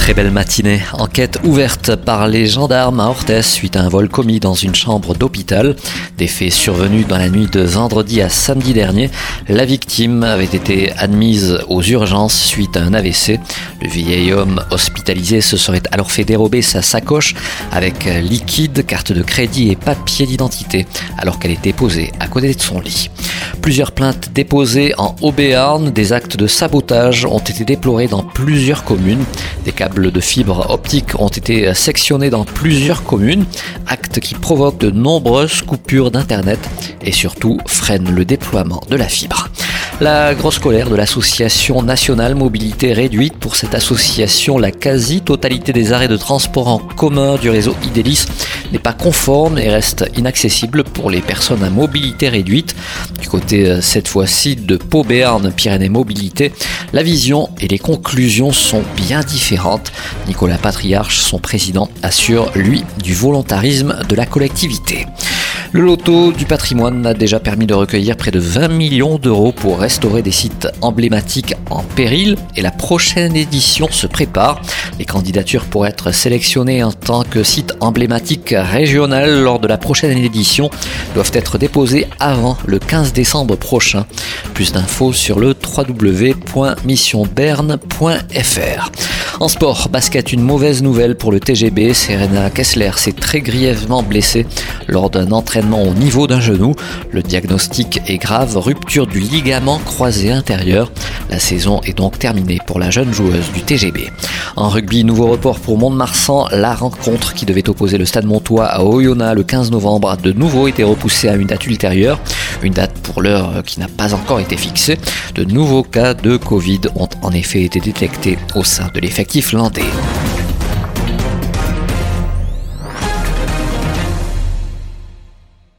Très belle matinée. Enquête ouverte par les gendarmes à Orthez suite à un vol commis dans une chambre d'hôpital. Des faits survenus dans la nuit de vendredi à samedi dernier. La victime avait été admise aux urgences suite à un AVC. Le vieil homme hospitalisé se serait alors fait dérober sa sacoche avec liquide, carte de crédit et papier d'identité alors qu'elle était posée à côté de son lit. Plusieurs plaintes déposées en Haut-Béarn, des actes de sabotage ont été déplorés dans plusieurs communes. Des câbles de fibre optique ont été sectionnés dans plusieurs communes, actes qui provoquent de nombreuses coupures d'Internet et surtout freinent le déploiement de la fibre. La grosse colère de l'association nationale mobilité réduite pour cette association, la quasi-totalité des arrêts de transport en commun du réseau Idélis n'est pas conforme et reste inaccessible pour les personnes à mobilité réduite. Du côté euh, cette fois-ci de Pau Béarn Pyrénées Mobilité, la vision et les conclusions sont bien différentes. Nicolas Patriarche, son président, assure lui du volontarisme de la collectivité. Le loto du patrimoine a déjà permis de recueillir près de 20 millions d'euros pour restaurer des sites emblématiques en péril et la prochaine édition se prépare. Les candidatures pour être sélectionnées en tant que site emblématique régional lors de la prochaine édition doivent être déposées avant le 15 décembre prochain. Plus d'infos sur le www.missionberne.fr. En sport, basket, une mauvaise nouvelle pour le TGB. Serena Kessler s'est très grièvement blessée lors d'un entraînement au niveau d'un genou. Le diagnostic est grave, rupture du ligament croisé intérieur. La saison est donc terminée pour la jeune joueuse du TGB. En rugby, nouveau report pour Mont-de-Marsan. La rencontre qui devait opposer le Stade Montois à Oyonnax le 15 novembre a de nouveau été repoussée à une date ultérieure. Une date pour l'heure qui n'a pas encore été fixée. De nouveaux cas de Covid ont en effet été détectés au sein de l'effectif landais.